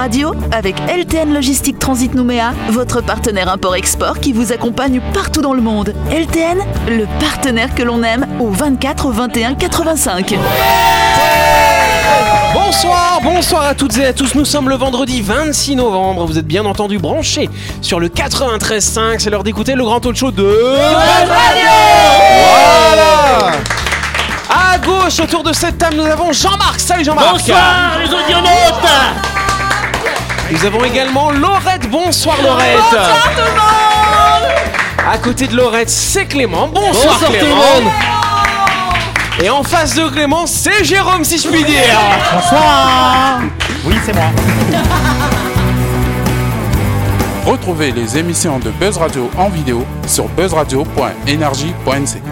radio avec LTN Logistique Transit Nouméa, votre partenaire import-export qui vous accompagne partout dans le monde. LTN, le partenaire que l'on aime au 24 21 85. Bonsoir, bonsoir à toutes et à tous. Nous sommes le vendredi 26 novembre. Vous êtes bien entendu branchés sur le 93.5. C'est l'heure d'écouter le grand talk show de Radio. Voilà. À gauche, autour de cette table, nous avons Jean-Marc. Salut Jean-Marc. Bonsoir les audionautes Nous avons également Laurette. Bonsoir Laurette. Bonsoir tout le monde À côté de Laurette, c'est Clément. Bonsoir, Bonsoir tout le Clément. monde. Et en face de Clément, c'est Jérôme, si je puis dire. Bonsoir Oui, c'est moi. Retrouvez les émissions de Buzz Radio en vidéo sur buzzradio.energie.nc.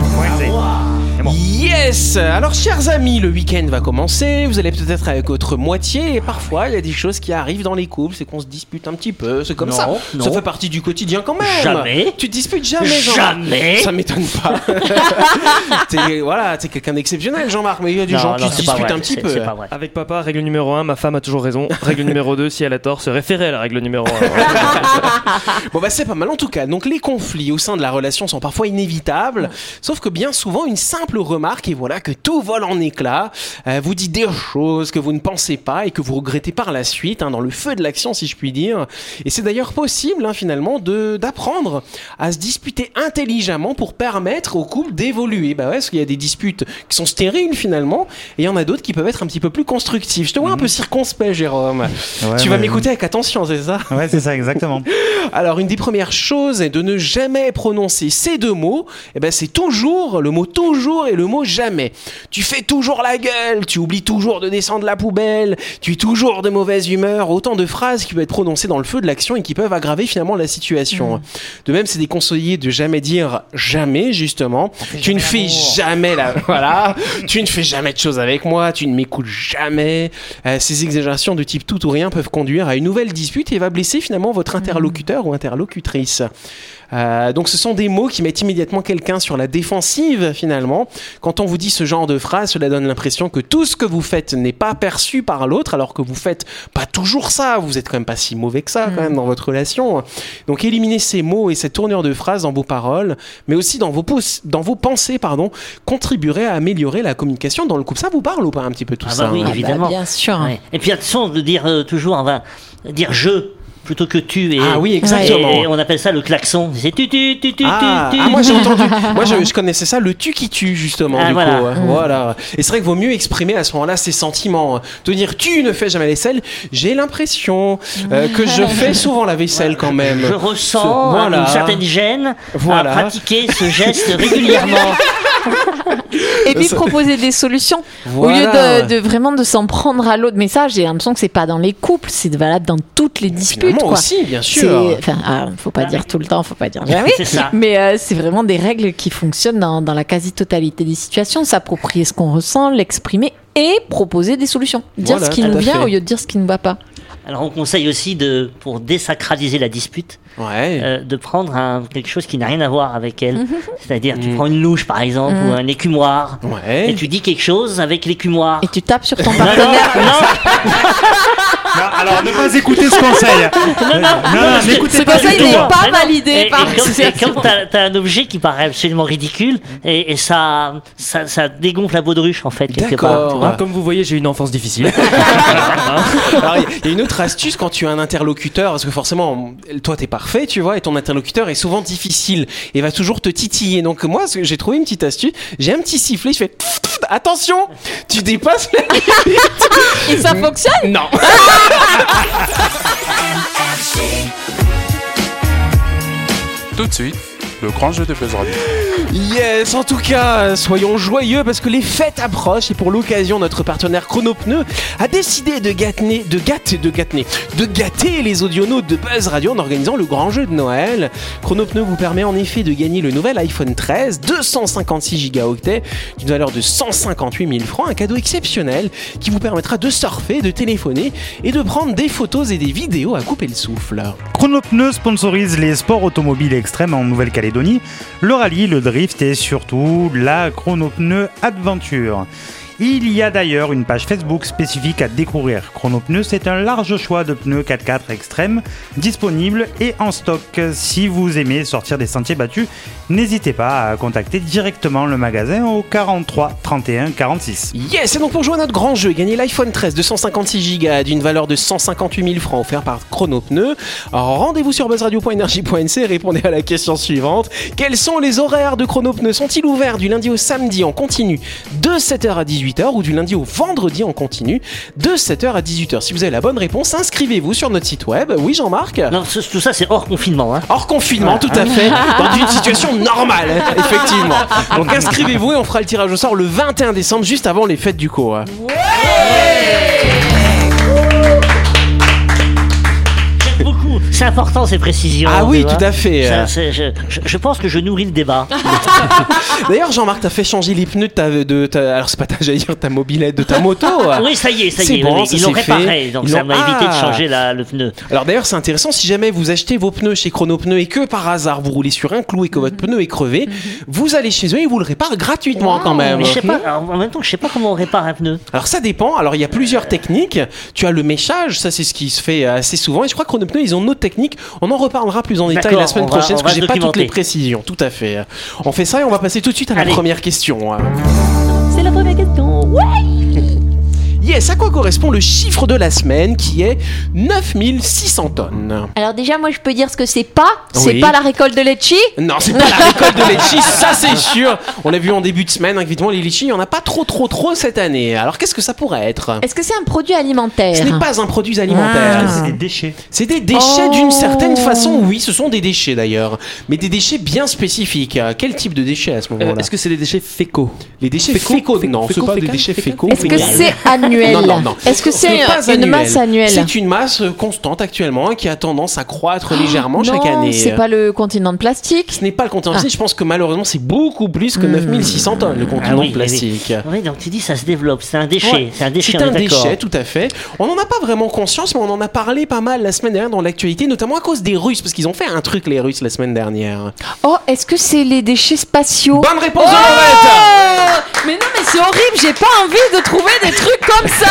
Yes Alors chers amis, le week-end va commencer, vous allez peut-être avec votre moitié et parfois il y a des choses qui arrivent dans les couples, c'est qu'on se dispute un petit peu, c'est comme Non, ça. non. Ça fait partie du quotidien quand même. Jamais. Tu te disputes jamais, Jean-Marc Jamais. Ça m'étonne pas. t'es voilà, t'es quelqu'un d'exceptionnel Jean-Marc, mais il y a des Non, gens qui se disputent vrai, un petit peu. C'est pas vrai. Avec papa, règle numéro 1, ma femme a toujours raison. Règle numéro 2, si elle a tort, se référer à la règle numéro 1. Bon bah c'est pas mal en tout cas. Donc les conflits au sein de la relation sont parfois inévitables, sauf que bien souvent une simple remarque et voilà que tout vole en éclats, euh, vous dit des choses que vous ne pensez pas et que vous regrettez par la suite, hein, dans le feu de l'action si je puis dire. Et c'est d'ailleurs possible hein, finalement de d'apprendre à se disputer intelligemment pour permettre au couple d'évoluer. Bah ouais, parce qu'il y a des disputes qui sont stériles finalement, et il y en a d'autres qui peuvent être un petit peu plus constructives. Je te vois un peu circonspect Jérôme. Ouais, tu vas ouais. m'écouter avec attention, c'est ça? Ouais, c'est ça, exactement. alors, une des premières choses est de ne jamais prononcer ces deux mots. Eh ben, c'est toujours le mot toujours et le mot jamais. Tu fais toujours la gueule, tu oublies toujours de descendre la poubelle, tu es toujours de mauvaise humeur. Autant de phrases qui peuvent être prononcées dans le feu de l'action et qui peuvent aggraver finalement la situation. De même, c'est déconseillé de jamais dire jamais, justement. Tu ne fais jamais la, voilà. tu ne fais jamais de choses avec moi, tu ne m'écoutes jamais. Euh, ces exagérations de type tout ou rien peuvent conduire à une nouvelle dispute et va blesser finalement votre interlocuteur ou interlocutrice. Euh, donc ce sont des mots qui mettent immédiatement quelqu'un sur la défensive finalement. Quand on vous dit ce genre de phrase, cela donne l'impression que tout ce que vous faites n'est pas perçu par l'autre alors que vous faites pas toujours ça. Vous êtes quand même pas si mauvais que ça quand même dans votre relation. Donc éliminez ces mots et cette tournure de phrase dans vos paroles, mais aussi dans vos, pos- dans vos pensées, pardon, contribuerait à améliorer la communication dans le couple. Ça vous parle ou pas un petit peu tout Ah ça bah oui, hein? évidemment. bien sûr. Ouais. Et puis attention de dire euh, toujours, on va dire je plutôt que tu. Et, Ah oui, exactement. Et on appelle ça le klaxon. C'est tu, tu, tu, tu, Ah, tu, tu. ah, moi j'ai entendu, moi je, je connaissais ça, le tu qui tue justement Ah, du voilà. coup. ouais. Voilà. Et c'est vrai qu'il vaut mieux exprimer à ce moment-là ses sentiments. De dire tu ne fais jamais la vaisselle, j'ai l'impression euh, que je fais souvent la vaisselle quand même. Je ressens Voilà. une certaine gêne Voilà. à pratiquer ce geste régulièrement. Et puis proposer des solutions Voilà. au lieu de, de vraiment de s'en prendre à l'autre. Mais ça, j'ai l'impression que c'est pas dans les couples, c'est valable dans toutes les disputes. Finalement quoi. aussi, bien sûr. Enfin, ah, faut pas dire tout le temps, faut pas dire jamais. Ça. Mais euh, c'est vraiment des règles qui fonctionnent dans, dans la quasi-totalité des situations. S'approprier ce qu'on ressent, l'exprimer et proposer des solutions. Dire Voilà, ce qui nous vient fait. au lieu de dire ce qui ne va pas. Alors on conseille aussi de, pour désacraliser la dispute, Ouais. euh, de prendre un, quelque chose qui n'a rien à voir avec elle. C'est-à-dire, tu Mm. prends une louche par exemple ou un écumoire. Ouais. Et tu dis quelque chose avec l'écumoire. Et tu tapes sur ton non, partenaire. non, Non, alors, ne pas écouter ce conseil. non, n'écoutez Ce pas conseil n'est pas validé par comme, et comme t'as, t'as un objet qui paraît absolument ridicule, et, et ça, ça, ça dégonfle la baudruche en fait quelque part. Hein, Comme vous voyez, j'ai une enfance difficile. Alors, il y- a une autre astuce quand tu as un interlocuteur, parce que forcément, toi, t'es parfait, tu vois, et ton interlocuteur est souvent difficile et va toujours te titiller. Donc, moi, ce que j'ai trouvé une petite astuce. J'ai un petit sifflet, je fais attention, tu dépasses la Et ça fonctionne Non. Tout de suite, le grand jeu de Buzz Radio. Yes, en tout cas, soyons joyeux parce que les fêtes approchent et pour l'occasion, notre partenaire Chronopneu a décidé de gâter, de gâter, de gâter, de gâter les audionautes de Buzz Radio en organisant le grand jeu de Noël. Chronopneu vous permet en effet de gagner le nouvel iPhone 13, 256 gigaoctets, d'une valeur de 158 000 francs, un cadeau exceptionnel qui vous permettra de surfer, de téléphoner et de prendre des photos et des vidéos à couper le souffle. Chronopneu sponsorise les sports automobiles extrêmes en Nouvelle-Calédonie, le rallye, le drift et surtout la Chronopneu Adventure. Il y a d'ailleurs une page Facebook spécifique à découvrir. Chronopneus, c'est un large choix de pneus 4x4 extrêmes disponibles et en stock. Si vous aimez sortir des sentiers battus, n'hésitez pas à contacter directement le magasin au 43 31 46. Yes, et donc pour jouer à notre grand jeu, gagner l'iPhone 13 de 156 Go d'une valeur de 158 000 francs offert par Chronopneu. Alors rendez-vous sur buzzradio.energie.nc et répondez à la question suivante. Quels sont les horaires de Chronopneu Sont-ils ouverts du lundi au samedi en continu de 7h à 18h ou du lundi au vendredi en continu de 7h à 18h Si vous avez la bonne réponse, inscrivez-vous sur notre site web. Oui Jean-Marc Non, tout ça, c'est hors confinement. Hein. Hors confinement, tout à fait, dans une situation normale, effectivement. Donc inscrivez-vous et on fera le tirage au sort le 21 décembre, juste avant les fêtes du co. J'aime C'est important ces précisions. Ah oui, tout à fait. Ça, c'est- je, je- je pense que je nourris le débat. D'ailleurs, Jean-Marc, t'as fait changer les pneus de ta, de ta- alors c'est pas ta, dire ta mobilette de ta moto. Oui, ça y est, ça y est. bon, Ils l'ont réparé, donc Ils ça m'a évité de Ah. changer la- le pneu. Alors d'ailleurs, c'est intéressant si jamais vous achetez vos pneus chez Chrono Pneus et que par hasard vous roulez sur un clou et que votre pneu est crevé, vous allez chez eux et vous le réparent gratuitement quand même. Mais je sais pas, alors, en même temps, je sais pas comment on répare un pneu. Alors ça dépend. Alors il y a plusieurs techniques. Tu as le méchage, ça c'est ce qui se fait assez souvent. Et je crois que Chronopneu ils ont autre technique. On en reparlera plus en détail la semaine va- prochaine parce que j'ai pas toutes les précisions. Tout à fait. On fait ça et on va passer tout de suite à la Allez. première question. C'est la première question. Ouais. Yes, à quoi correspond le chiffre de la semaine qui est 9600 tonnes Alors déjà, moi, je peux dire ce que c'est pas. C'est Oui. pas la récolte de litchi. Non, c'est pas la récolte de litchi, ça c'est sûr. On l'a vu en début de semaine, évidemment les litchis, il y en a pas trop trop trop cette année. Alors qu'est-ce que ça pourrait être? Est-ce que c'est un produit alimentaire? Ce n'est pas un produit alimentaire. Ah. C'est des déchets? C'est des déchets Oh. d'une certaine façon, oui, ce sont des déchets d'ailleurs, mais des déchets bien spécifiques. Euh, Quel type de déchets à ce moment-là? Euh, Est-ce que c'est des déchets fécaux? Les déchets fécaux, fécaux, fécaux, non, fécaux, pas des déchets fécaux. Est-ce que fécales. c'est annuel Non, non, non. Est-ce que Ce c'est une annuel. masse annuelle C'est une masse constante actuellement qui a tendance à croître légèrement chaque non, année. c'est pas le continent de plastique. Ce n'est pas le continent Ah. plastique, je pense que malheureusement c'est beaucoup plus que Hmm. 9600 tonnes le continent Ah oui, oui, plastique. Oui, donc tu dis ça se développe. C'est un déchet. Ouais. C'est un déchet. C'est on un est d'accord. déchet, tout à fait. On n'en a pas vraiment conscience, mais on en a parlé pas mal la semaine dernière dans l'actualité, notamment à cause des Russes, parce qu'ils ont fait un truc les Russes la semaine dernière. Oh, est-ce que c'est les déchets spatiaux Bonne réponse Oh de Laurette Mais non, mais c'est horrible, j'ai pas envie de trouver des trucs comme ça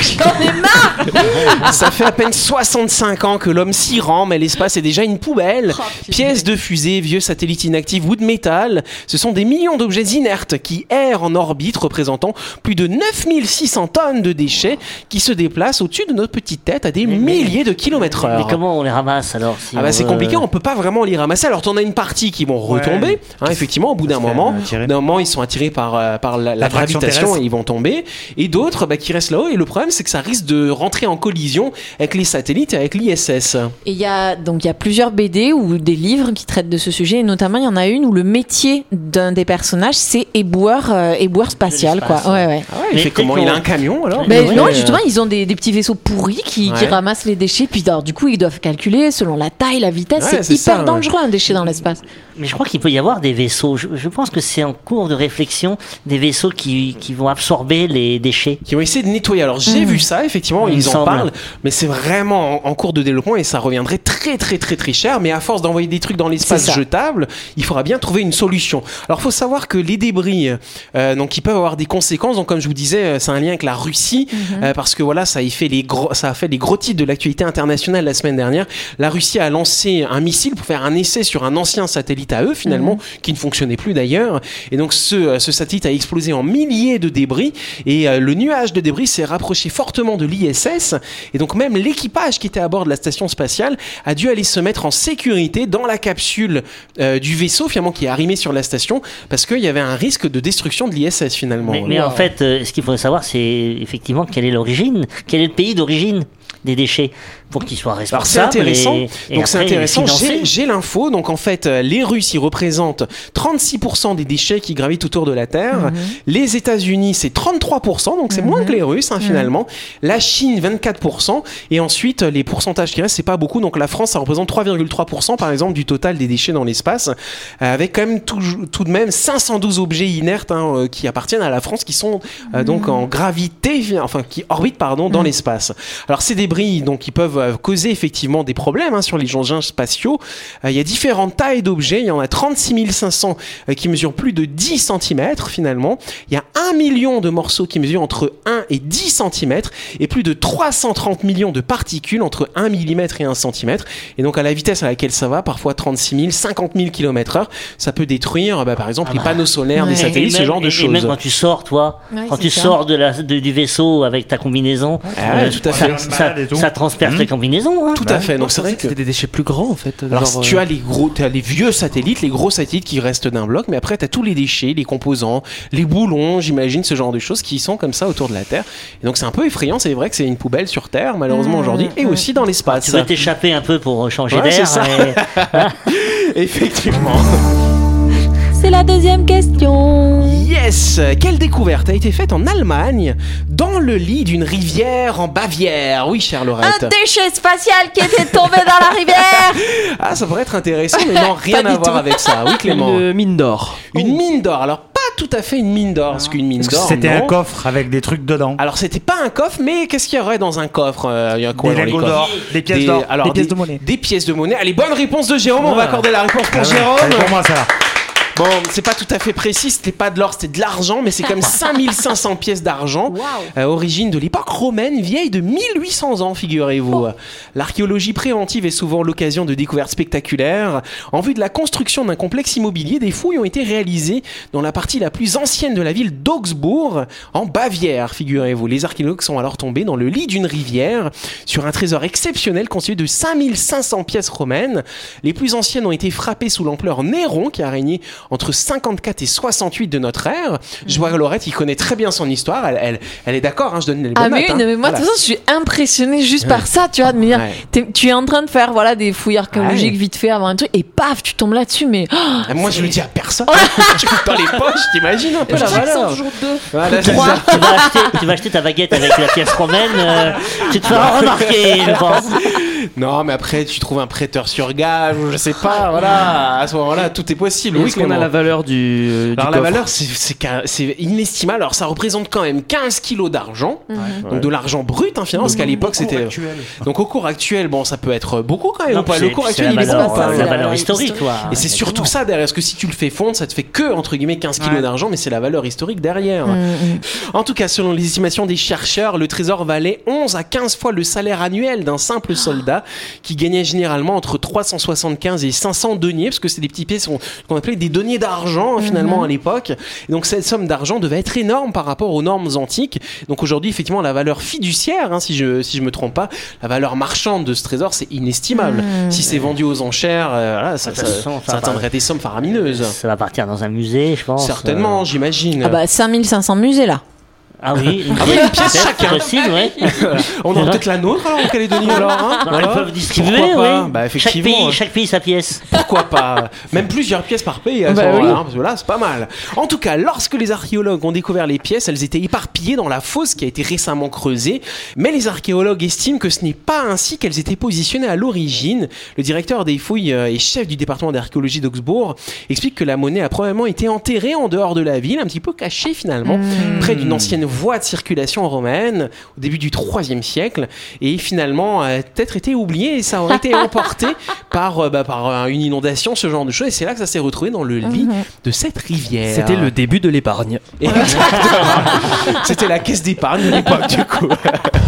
J'en ai marre Ça fait à peine 65 ans que l'homme s'y rend, mais l'espace est déjà une poubelle. Oh, Pièces de fusée, vieux satellites inactifs ou de métal, ce sont des millions d'objets inertes qui errent en orbite, représentant plus de 9600 tonnes de déchets qui se déplacent au-dessus de notre petite tête à des Mais- mais- milliers de kilomètres Mais heure. comment on les ramasse alors si Ah bah c'est veut- compliqué, on peut pas vraiment les ramasser. Alors t'en as une partie qui vont retomber, hein, effectivement, au bout d'un moment. d'un moment, ils sont attirés par, euh, par la, gravitation terrestre. et ils vont tomber. Et d'autres bah, qui restent là-haut. Et le problème, c'est que ça risque de rentrer en collision avec les satellites et avec l'ISS. Et il y a donc il y a plusieurs BD ou des livres qui traitent de ce sujet et notamment il y en a une où le métier d'un des personnages c'est éboueur euh, éboueur spatial quoi. Ouais ouais. Ah ouais, il Mais fait comment? Il a un camion alors? Non, justement, ils ont des, des petits vaisseaux pourris qui, ramassent les déchets. Puis alors, du coup, ils doivent calculer selon la taille, la vitesse. Ouais, c'est hyper ça, ouais. dangereux un déchet dans l'espace. Mais je crois qu'il peut y avoir des vaisseaux. Je, je pense que c'est en cours de réflexion des vaisseaux qui, qui vont absorber les déchets. qui ont essayé de nettoyer. Alors j'ai Mhm. vu ça, effectivement, Il me ils en semble. parlent, mais c'est vraiment en, en cours de développement et ça reviendrait très très très très cher. Mais à force d'envoyer des trucs dans l'espace jetable, il faudra bien trouver une solution. Alors faut savoir que les débris, euh, donc ils peuvent avoir des conséquences. Donc comme je vous disais, euh, c'est un lien avec la Russie Mhm. euh, parce que voilà, ça a fait les gros, ça a fait les gros titres de l'actualité internationale la semaine dernière. La Russie a lancé un missile pour faire un essai sur un ancien satellite à eux finalement, Mhm. qui ne fonctionnait plus d'ailleurs. Et donc ce, ce satellite a explosé en milliers de débris et euh, le nuage de débris s'est rapproché fortement de l'ISS. Et donc même l'équipage qui était à bord de la station spatiale a dû aller se mettre en sécurité dans la capsule euh, du vaisseau finalement qui est arrimé sur la station parce qu'il y avait un risque de destruction de l'ISS finalement. Mais, mais en fait, euh, ce qu'il faudrait savoir, c'est effectivement quelle est l'origine, quel est le pays d'origine des déchets pour qu'ils soient Alors c'est responsables. intéressant. et- et donc c'est intéressant. J'ai l'info. Donc en fait, euh, les Russes ils représentent 36% des déchets qui gravitent autour de la Terre. Mhm. Les États-Unis c'est 33%, donc c'est moins que les Russes hein, Mhm. finalement. La Chine 24%. Et ensuite les pourcentages qui restent c'est pas beaucoup. Donc la France ça représente 3,3% par exemple du total des déchets dans l'espace, euh, avec quand même tout, tout de même 512 objets inertes hein, euh, qui appartiennent à la France qui sont euh, donc en gravité, enfin qui orbitent pardon dans l'espace. Alors ces débris donc ils peuvent euh, causer effectivement des problèmes hein, sur les engins spatiaux. Euh, il y a différentes tailles d'objets. Il y en a 36 500 euh, qui mesurent plus de 10 cm finalement. Il y a 1 million de morceaux qui mesurent entre 1 et 10 cm et plus de 330 millions de particules entre 1 mm et 1 cm. Et donc à la vitesse à laquelle ça va, parfois 36 000, 50 000 km heure, ça peut détruire bah, par exemple les panneaux solaires, des Ouais. satellites, Et ce genre de choses. Et même quand tu sors, toi, Ouais, quand tu ça. sors de la, de- du vaisseau avec ta combinaison, Ah ouais, tout à fait. ça, transperce Mhm. Ta combinaison. Hein. Tout à fait. Donc c'est vrai que C'était des déchets plus grands en fait. Alors genre, tu euh, as les gros, tu as les vieux satellites, les gros satellites qui restent d'un bloc, mais après tu as tous les déchets, les composants, les boulons, j'imagine ce genre de choses qui sont comme ça autour de la Terre. Et donc c'est un peu effrayant, c'est vrai que c'est une poubelle sur Terre malheureusement Mmh, aujourd'hui et mmh. aussi dans l'espace. Tu veux t'échapper un peu pour changer Ouais, d'air. c'est ça. et- Effectivement. C'est la deuxième question. Yes Quelle découverte a été faite en Allemagne dans le lit d'une rivière en Bavière? Oui, chère Laurette. Un déchet spatial qui était tombé dans la rivière. Ah, ça pourrait être intéressant, mais non, rien à voir tout. avec ça. Oui, Clément. Une mine d'or. Une mine d'or. Alors, pas tout à fait une mine d'or, parce qu'une mine d'or. C'était un coffre avec des trucs dedans? Alors c'était pas un coffre, mais qu'est-ce qu'il y aurait dans un coffre Euh, Il y a quoi Des d'or, des pièces d'or, des pièces de monnaie. Des pièces de monnaie. Allez, bonne réponse de Jérôme. On va Voilà. accorder la réponse pour Ah ouais, Jérôme. pour moi ça. Bon, c'est pas tout à fait précis. C'était pas de l'or, c'était de l'argent, mais c'est comme 5500 pièces d'argent. Euh, origine de l'époque romaine, vieille de 1800 ans, figurez-vous. L'archéologie préventive est souvent l'occasion de découvertes spectaculaires. En vue de la construction d'un complexe immobilier, des fouilles ont été réalisées dans la partie la plus ancienne de la ville d'Augsbourg, en Bavière, figurez-vous. Les archéologues sont alors tombés dans le lit d'une rivière sur un trésor exceptionnel constitué de 5500 pièces romaines. Les plus anciennes ont été frappées sous l'empereur Néron, qui a régné entre 54 et 68 de notre ère. Je vois que Laurette, il connaît très bien son histoire. Elle, elle, elle est d'accord, hein, je donne les bonnes Ah mais, notes, oui, hein. mais moi de Voilà. toute façon je suis impressionnée juste par ça, tu vois, de me dire, Ouais. tu es en train de faire voilà des fouilles archéologiques Ouais. vite fait avant un truc et paf tu tombes là-dessus mais oh, Ah, Moi, je le dis à personne. tu coupes dans les poches, t'imagines un peu la valeur. Voilà, tu, vas acheter, tu vas acheter ta baguette avec la pièce romaine, euh, tu te feras remarquer, je pense. Non, mais après, tu trouves un prêteur sur gage, ou je sais pas, voilà. À ce moment-là, tout est possible. Oui, Est-ce qu'on a la valeur du, euh, du Alors la valeur, c'est- inestimable. Alors ça représente quand même 15 kilos d'argent, donc de l'argent brut hein, finalement, parce qu'à l'époque c'était. Donc au cours actuel, bon, ça peut être beaucoup quand même. Non, pas. Le cours actuel, la il est hein. c'est la valeur historique, quoi. Et c'est surtout ça derrière, parce que si tu le fais fondre, ça te fait que entre guillemets 15 kilos Ouais. d'argent, mais c'est la valeur historique derrière. Mm, En tout cas, selon les estimations des chercheurs, le trésor valait 11 à 15 fois le salaire annuel d'un simple soldat qui gagnait généralement entre 375 et 500 deniers, parce que c'est des petits pièces qu'on appelait des deniers d'argent finalement à l'époque. Et donc cette somme d'argent devait être énorme par rapport aux normes antiques. Donc aujourd'hui, effectivement, la valeur fiduciaire, hein, si je si je me trompe pas, la valeur marchande de ce trésor, c'est inestimable. Si c'est vendu aux enchères, euh, voilà, ça, De toute ça- façon, ça ça atteindrait des sommes faramineuses. Ça va partir dans un musée, je pense. Certainement, j'imagine. Ah bah 5500 musées là. Ah oui, une Ah oui, une pièce chacun. possible, ouais. On aura peut-être la nôtre alors en Calédonie alors. Hein Ils Voilà. peuvent distribuer, Pourquoi pas oui. Bah chaque, effectivement. pays, chaque pays sa pièce. Pourquoi pas Même plusieurs pièces par pays à ce Bah moment-là, oui. hein, parce que là c'est pas mal. En tout cas, lorsque les archéologues ont découvert les pièces, elles étaient éparpillées dans la fosse qui a été récemment creusée. Mais les archéologues estiment que ce n'est pas ainsi qu'elles étaient positionnées à l'origine. Le directeur des fouilles euh, et chef du département d'archéologie d'Augsbourg explique que la monnaie a probablement été enterrée en dehors de la ville, un petit peu cachée finalement, près d'une ancienne voie de circulation romaine au début du 3 siècle et finalement a peut-être été oubliée et ça aurait été emporté par, euh, bah, par euh, une inondation, ce genre de choses et c'est là que ça s'est retrouvé dans le lit de cette rivière. C'était le début de l'épargne. Exactement. C'était la caisse d'épargne de l'époque du coup.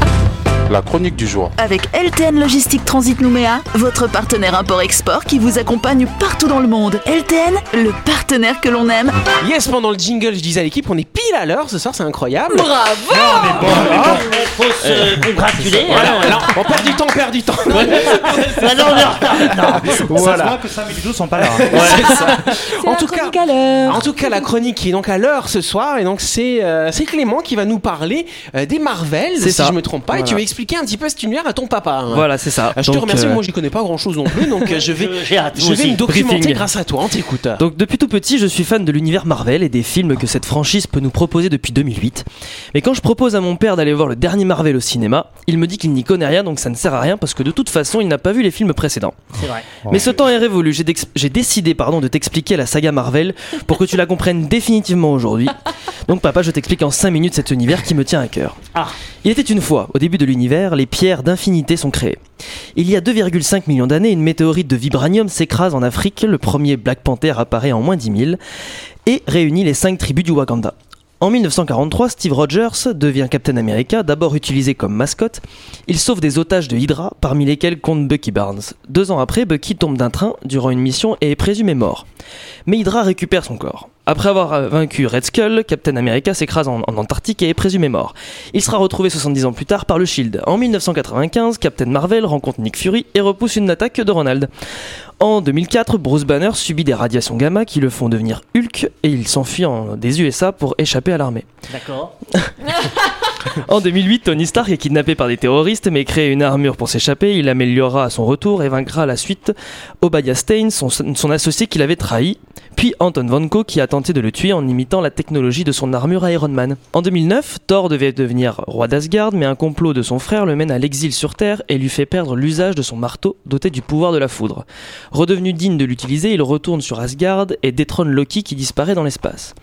La chronique du jour. Avec LTN Logistique Transit Nouméa, votre partenaire import-export qui vous accompagne partout dans le monde. LTN, le partenaire que l'on aime. Yes, pendant le jingle, je disais à l'équipe, on est pile à l'heure ce soir, c'est incroyable. Il faut se congratuler. Voilà, hein. on perd du temps, on perd du temps. Ah non, on est en retard. Non. Ça se voit que Sam et Ludo sont pas là. hein. C'est ça. C'est En tout cas, chronique à l'heure. En tout cas, la chronique qui est donc à l'heure ce soir, et donc c'est euh, c'est Clément qui va nous parler euh, des Marvel, si ça. je me trompe pas, et tu vas expliquer un petit peu cet univers à ton papa. hein. Voilà, c'est ça. Ah, je te Donc, remercie, euh, moi j'y connais pas grand chose non plus, donc euh, je vais, J'ai hâte, je moi vais aussi. me documenter Briefing. grâce à toi, on t'écoute. Donc depuis tout petit, je suis fan de l'univers Marvel et des films que cette franchise peut nous proposer depuis 2008. Mais quand je propose à mon père d'aller voir le dernier Marvel Marvel au cinéma. Il me dit qu'il n'y connaît rien, donc ça ne sert à rien parce que de toute façon, il n'a pas vu les films précédents. C'est vrai. Mais ce temps est révolu. J'ai dex- j'ai décidé pardon, de t'expliquer la saga Marvel pour que tu la comprennes définitivement aujourd'hui. Donc, papa, je t'explique en 5 minutes cet univers qui me tient à cœur. Ah. Il était une fois, au début de l'univers, les pierres d'infinité sont créées. Il y a 2,5 millions d'années, une météorite de vibranium s'écrase en Afrique. Le premier Black Panther apparaît en moins 10 000 et réunit les 5 tribus du Wakanda. En 1943, Steve Rogers devient Captain America, d'abord utilisé comme mascotte. Il sauve des otages de Hydra, parmi lesquels compte Bucky Barnes. Deux ans après, Bucky tombe d'un train durant une mission et est présumé mort. Mais Hydra récupère son corps. Après avoir vaincu Red Skull, Captain America s'écrase en, en Antarctique et est présumé mort. Il sera retrouvé 70 ans plus tard par le Shield. En 1995, Captain Marvel rencontre Nick Fury et repousse une attaque de Ronald. En 2004, Bruce Banner subit des radiations gamma qui le font devenir Hulk et il s'enfuit en- des USA pour échapper à l'armée. D'accord. En 2008, Tony Stark est kidnappé par des terroristes mais crée une armure pour s'échapper. Il améliorera à son retour et vaincra à la suite Obadiah Stane, son, son associé qu'il avait trahi, puis Anton Vanko qui a tenté de le tuer en imitant la technologie de son armure Iron Man. En 2009, Thor devait devenir roi d'Asgard mais un complot de son frère le mène à l'exil sur Terre et lui fait perdre l'usage de son marteau doté du pouvoir de la foudre. Redevenu digne de l'utiliser, il retourne sur Asgard et détrône Loki qui disparaît dans l'espace.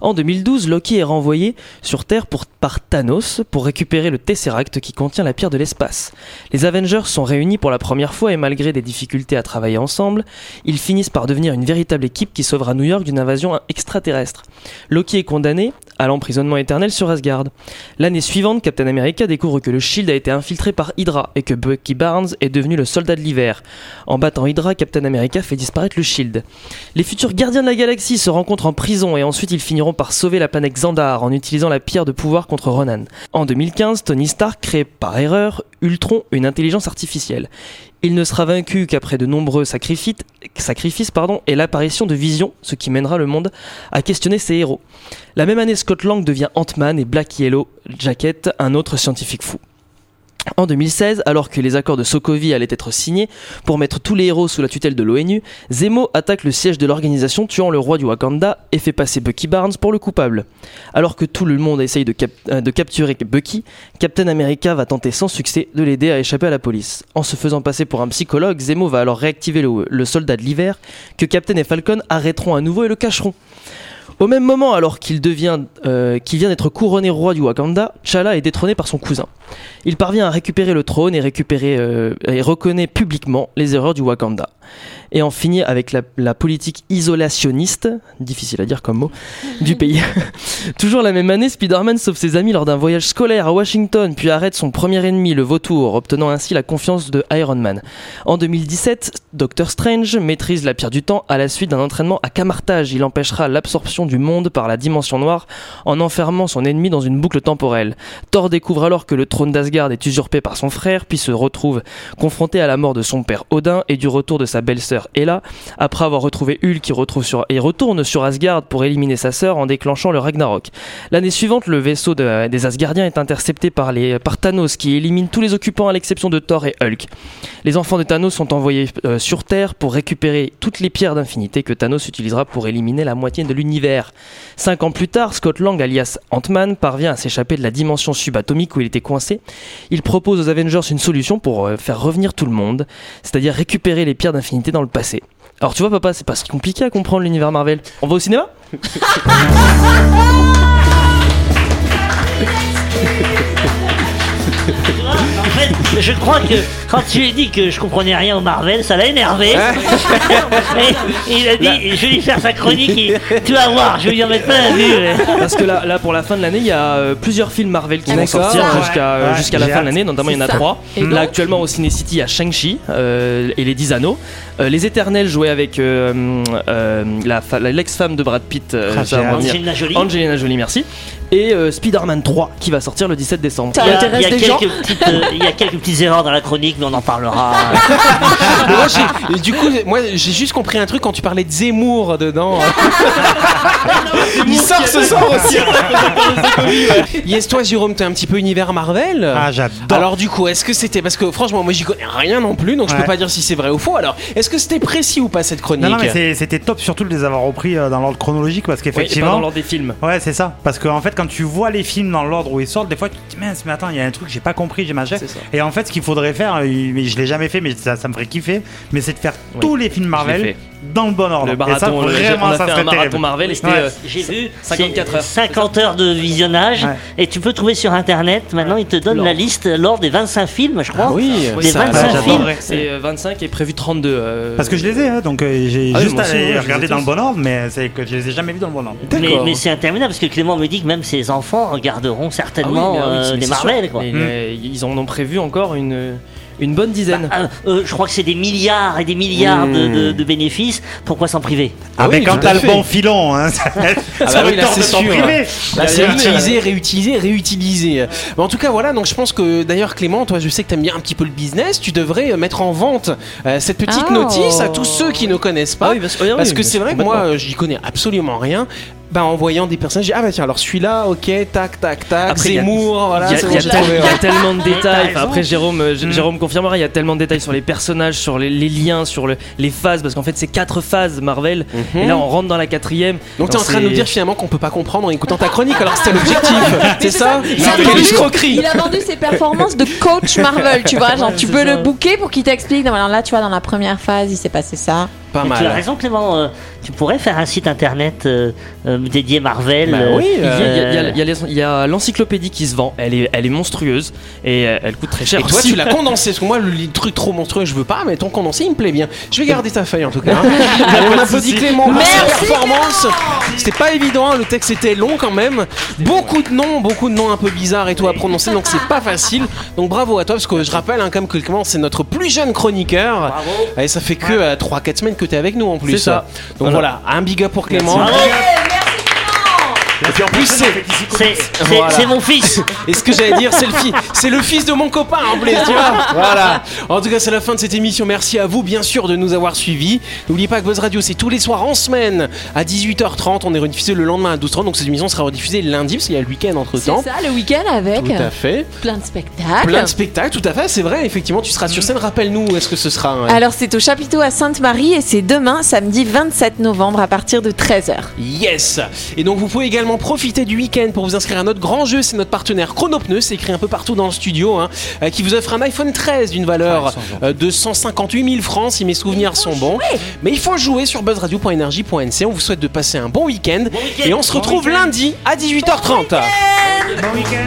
En 2012, Loki est renvoyé sur Terre par Thanos pour récupérer le Tesseract qui contient la pierre de l'espace. Les Avengers sont réunis pour la première fois et malgré des difficultés à travailler ensemble, ils finissent par devenir une véritable équipe qui sauvera New York d'une invasion extraterrestre. Loki est condamné à l'emprisonnement éternel sur Asgard. L'année suivante, Captain America découvre que le Shield a été infiltré par Hydra et que Bucky Barnes est devenu le soldat de l'hiver. En battant Hydra, Captain America fait disparaître le Shield. Les futurs gardiens de la galaxie se rencontrent en prison et ensuite ils finiront par sauver la planète Xandar en utilisant la pierre de pouvoir contre Ronan. En 2015, Tony Stark crée par erreur Ultron, une intelligence artificielle. Il ne sera vaincu qu'après de nombreux sacrifices, et l'apparition de Vision, ce qui mènera le monde à questionner ses héros. La même année, Scott Lang devient Ant-Man et Black Yellow Jacket, un autre scientifique fou. En 2016, alors que les accords de Sokovie allaient être signés pour mettre tous les héros sous la tutelle de l'ONU, Zemo attaque le siège de l'organisation tuant le roi du Wakanda et fait passer Bucky Barnes pour le coupable. Alors que tout le monde essaye de, euh, capturer Bucky, Captain America va tenter sans succès de l'aider à échapper à la police. En se faisant passer pour un psychologue, Zemo va alors réactiver le soldat de l'hiver que Captain et Falcon arrêteront à nouveau et le cacheront. Au même moment, alors qu'il devient, euh, qu'il vient d'être couronné roi du Wakanda, T'Challa est détrôné par son cousin. Il parvient à récupérer le trône et, récupérer, euh, et reconnaît publiquement les erreurs du Wakanda. Et en finit avec la, la politique isolationniste, difficile à dire comme mot, du pays. Toujours la même année, Spider-Man sauve ses amis lors d'un voyage scolaire à Washington, puis arrête son premier ennemi, le vautour, obtenant ainsi la confiance de Iron Man. En 2017, Doctor Strange maîtrise la pierre du temps à la suite d'un entraînement à Camartage. Il empêchera l'absorption du monde par la dimension noire en enfermant son ennemi dans une boucle temporelle. Thor découvre alors que le trône d'Asgard est usurpé par son frère, puis se retrouve confronté à la mort de son père Odin et du retour de sa belle-sœur Hela. Après avoir retrouvé Hulk, qui sur et retourne sur Asgard pour éliminer sa sœur en déclenchant le Ragnarok. L'année suivante, le vaisseau de- des Asgardiens est intercepté par, les, par Thanos, qui élimine tous les occupants à l'exception de Thor et Hulk. Les enfants de Thanos sont envoyés euh, sur Terre pour récupérer toutes les pierres d'infinité que Thanos utilisera pour éliminer la moitié de l'univers. Cinq ans plus tard, Scott Lang, alias Ant-Man, parvient à s'échapper de la dimension subatomique où il était coincé. Il propose aux Avengers une solution pour euh, faire revenir tout le monde, c'est-à-dire récupérer les pierres d'infinité dans le passé. Alors tu vois papa, c'est pas si compliqué à comprendre l'univers Marvel. On va au cinéma? je crois que quand tu lui as dit que je comprenais rien au Marvel, ça l'a énervé. et, et il a dit, je vais lui faire sa chronique. et tu vas voir, je vais lui en mettre plein la vue. Parce que là, là pour la fin de l'année, il y a euh, plusieurs films Marvel qui vont D'accord. sortir jusqu'à euh, ouais. jusqu'à la fin de l'année, notamment il y en a ça. trois. Et Là actuellement au Ciné City, il y a Shang-Chi euh, et les 10 anneaux. Euh, les Éternels joués avec euh, euh, l'ex-femme de Brad Pitt, euh, Ah. Angelina Jolie. Angelina Jolie, merci. Et euh, Spider-Man 3 qui va sortir le 17 décembre. Ça Il y, a, intéresse il y a les gens quelques petites, euh, il y a quelques petites erreurs dans la chronique, mais on en parlera. Mais moi, j'ai- du coup, moi, j'ai juste compris un truc quand tu parlais de Zemmour dedans. Il sort ce soir aussi. yes, toi, Jérôme, t'es un petit peu univers Marvel. Ah, j'adore. Alors du coup, est-ce que c'était parce que franchement, moi j'y connais rien non plus, donc je Ouais. peux pas dire si c'est vrai ou faux. Alors, est-ce que c'était précis ou pas cette chronique Non, non, mais c'est- c'était top surtout de les avoir repris euh, dans l'ordre chronologique parce Oui, et pas qu'effectivement. dans l'ordre des films. Ouais, c'est ça. Parce qu'en fait, quand tu vois les films dans l'ordre où ils sortent, des fois tu te dis mince, mais attends, il y a un truc, j'ai pas compris, j'ai machin. Et en fait, ce qu'il faudrait faire, euh, mais je l'ai jamais fait, mais ça, ça me ferait kiffer, mais c'est de faire tous les films Marvel. Dans le bon ordre. Le Et ça, marathon, le- vraiment, on a ça fait un marathon terrible. Marvel et c'était Ouais. euh, J'ai vu 54 c'est heures. 50 heures de visionnage Ouais. et tu peux trouver sur internet maintenant ils te donnent la liste lors des 25 films je crois. Ah oui, des ça, 25 j'adorerais. films. c'est euh, 25 et prévu 32. euh, Parce que je les ai, hein, donc euh, j'ai Ah juste à regarder dans le bon ordre, mais c'est que je les ai jamais vus dans le bon ordre. Mais, c'est interminable parce que Clément me dit que même ses enfants regarderont ah oui, certainement mais ah oui, euh, c'est Marvel quoi. Euh, Ils en ont prévu encore une, une bonne dizaine. Ah, euh, je crois que c'est des milliards et des milliards de, de- de bénéfices. Pourquoi s'en priver? Ah Ah, mais oui, quand tout t'as à le bon filon, hein, ça, Ah bah ça oui, me là, tord c'est de t'en sûr. priver. Là, c'est Là, utiliser, réutiliser, réutiliser. Mais en tout cas, voilà, donc je pense que d'ailleurs, Clément, toi, je sais que tu aimes bien un petit peu le business. Tu devrais euh, mettre en vente euh, cette petite Oh. notice à tous ceux qui ne connaissent pas. Ah oui, parce- ah oui, parce oui, que c'est vrai que moi, j'y connais absolument rien. Bah, en voyant des personnages, j'ai dit, ah bah tiens, alors celui-là, ok, tac, tac, tac, Après, il y a- Zemmour, voilà, Il y a, il y a trouvé, il a tellement de détails. Enfin, après, Jérôme, euh, Mm. Jérôme confirmera. Il y a tellement de détails sur les personnages, sur les, les liens, sur le- les phases, parce qu'en fait, c'est quatre phases Marvel. Mhm. Et là, on rentre dans la quatrième. Donc t'es en Alors, train de nous dire finalement qu'on peut pas comprendre en écoutant ta chronique alors que c'était l'objectif, c'est ça Il a Quelle vendu- escroquerie Il a vendu ses performances de coach Marvel, tu vois. Genre, tu peux le booker pour qu'il t'explique. Non, Alors là, tu vois, dans la première phase, il s'est passé ça. Pas Mais Tu as mal. raison Clément. Euh, tu pourrais faire un site internet euh, euh, dédié Marvel. Bah euh, oui, Il y a- euh, l'encyclopédie qui se vend. Elle est, elle est monstrueuse et euh, elle coûte très cher. Et toi, aussi. tu l'as condensé, parce que moi, le truc trop monstrueux, je veux pas, mais ton condensé, il me plaît bien. Je vais garder ta feuille en tout cas. hein. On applaudit Clément pour sa Merci, performance. C'était pas évident, hein, le texte était long quand même. Beaucoup de noms, beaucoup de noms un peu bizarres et tout à prononcer, donc c'est pas facile. Donc bravo à toi, parce que je rappelle, hein, comme que Clément, c'est notre plus jeune chroniqueur. Bravo. Et ça fait que 3-4 semaines que t'es avec nous en plus. C'est ça. Donc voilà, un big up pour Clément. Et puis en plus, c'est. C'est c'est- Voilà. c'est mon fils. Et ce que j'allais dire, c'est le, fi- c'est le fils de mon copain en plus, tu vois. Voilà. En tout cas, c'est la fin de cette émission. Merci à vous, bien sûr, de nous avoir suivis. N'oubliez pas que Buzz Radio, c'est tous les soirs en semaine à 18h30. On est rediffusé le lendemain à 12h30. Donc cette émission sera rediffusée lundi parce qu'il y a le week-end entre C'est temps. ça, le week-end avec Tout à fait. plein de spectacles. Plein de spectacles, tout à fait. C'est vrai, effectivement, tu seras sur scène. Rappelle-nous où est-ce que ce sera. hein. Alors, c'est au chapiteau à Sainte-Marie et c'est demain, samedi 27 novembre, à partir de 13h. Yes Et donc vous pouvez également profiter du week-end pour vous inscrire à notre grand jeu, c'est notre partenaire Chronopneu, c'est écrit un peu partout dans le studio, hein, euh, qui vous offre un iPhone 13 d'une valeur euh, de 158 000 francs si mes souvenirs sont bons. Mais il faut jouer sur buzzradio.energie.nc, on vous souhaite de passer un bon week-end. Et on se retrouve lundi à 18h30. Bon week-end,